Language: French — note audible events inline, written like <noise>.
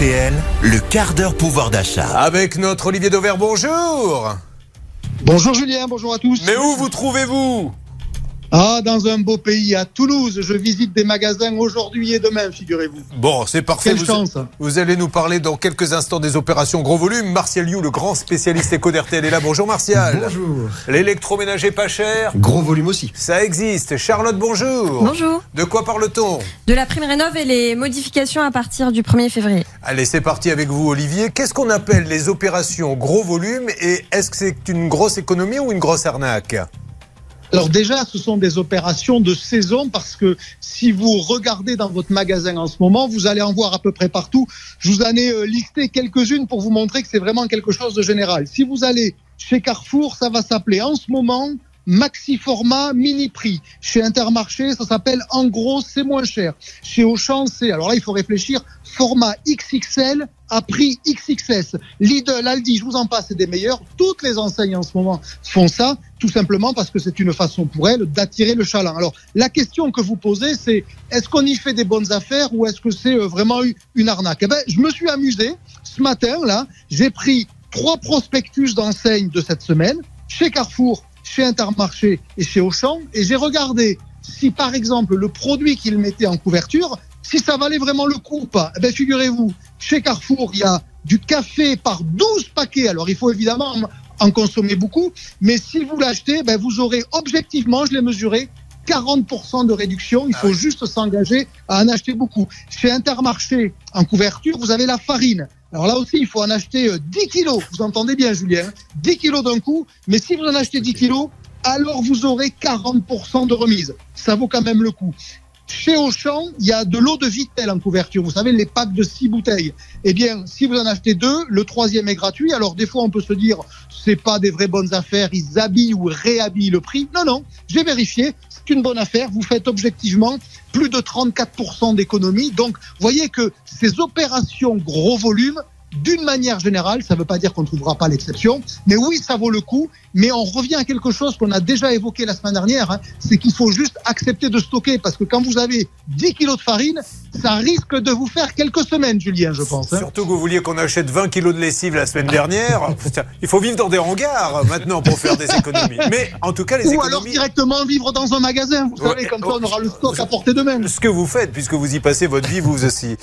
RTL, le quart d'heure pouvoir d'achat. Avec notre Olivier Dauvert, bonjour Bonjour Julien, bonjour à tous. Mais où vous trouvez-vous? Ah, dans un beau pays, à Toulouse. Je visite des magasins aujourd'hui et demain, figurez-vous. Bon, c'est parfait. Quelle vous, chance. vous allez nous parler dans quelques instants des opérations gros volume. Martial You, le grand spécialiste éco d'RTL est là. Bonjour Martial. Bonjour. L'électroménager pas cher, Gros volume aussi. ça existe. Charlotte, bonjour. Bonjour. De quoi parle-t-on? De la prime rénov et les modifications à partir du 1er février. Allez, c'est parti avec vous, Olivier. Qu'est-ce qu'on appelle les opérations gros volume et est-ce que c'est une grosse économie ou une grosse arnaque? Alors déjà, ce sont des opérations de saison parce que si vous regardez dans votre magasin en ce moment, vous allez en voir à peu près partout. Je vous en ai euh, listé quelques-unes pour vous montrer que c'est vraiment quelque chose de général. Si vous allez chez Carrefour, ça va s'appeler en ce moment maxi format mini prix. Chez Intermarché, ça s'appelle en gros c'est moins cher. Chez Auchan, c'est alors là il faut réfléchir format XXL à prix XXS. Lidl, Aldi, je vous en passe, c'est des meilleurs. Toutes les enseignes en ce moment font ça, tout simplement parce que c'est une façon pour elles d'attirer le chaland. Alors la question que vous posez, c'est est-ce qu'on y fait des bonnes affaires ou est-ce que c'est euh, vraiment une arnaque? Eh ben, je me suis amusé ce matin là. J'ai pris trois prospectus d'enseignes de cette semaine chez Carrefour, chez Intermarché et chez Auchan, et j'ai regardé si par exemple le produit qu'ils mettaient en couverture, si ça valait vraiment le coup ou pas. Eh ben, figurez-vous, chez Carrefour, il y a du café par 12 paquets. Alors il faut évidemment en- consommer beaucoup, mais si vous l'achetez, ben, vous aurez objectivement, je l'ai mesuré, 40% de réduction. Il faut juste s'engager à en acheter beaucoup. Chez Intermarché, en couverture, vous avez la farine. Alors là aussi, il faut en acheter euh, 10 kilos. Vous entendez bien, Julien hein 10 kilos d'un coup. Mais si vous en achetez 10 kilos, alors vous aurez 40% de remise. Ça vaut quand même le coup. Chez Auchan, il y a de l'eau de Vitel en couverture. Vous savez, les packs de 6 bouteilles. Eh bien, si vous en achetez deux, le troisième est gratuit. Alors, des fois, on peut se dire, c'est pas des vraies bonnes affaires. Ils habillent ou réhabillent le prix. Non, non. J'ai vérifié. C'est une bonne affaire. Vous faites objectivement plus de 34% d'économie. Donc, voyez que ces opérations gros volume, d'une manière générale, ça ne veut pas dire qu'on ne trouvera pas l'exception, mais oui, ça vaut le coup. Mais on revient à quelque chose qu'on a déjà évoqué la semaine dernière, hein, c'est qu'il faut juste accepter de stocker, parce que quand vous avez 10 kilos de farine, ça risque de vous faire quelques semaines, Julien, je pense. hein. Surtout que vous vouliez qu'on achète 20 kilos de lessive la semaine dernière. <laughs> Il faut vivre dans des hangars maintenant pour faire des économies. Mais en tout cas, les Ou alors directement vivre dans un magasin, vous Ouais, savez, comme ça oh, on aura le stock à portée de main. Ce que vous faites, puisque vous y passez votre vie, vous aussi.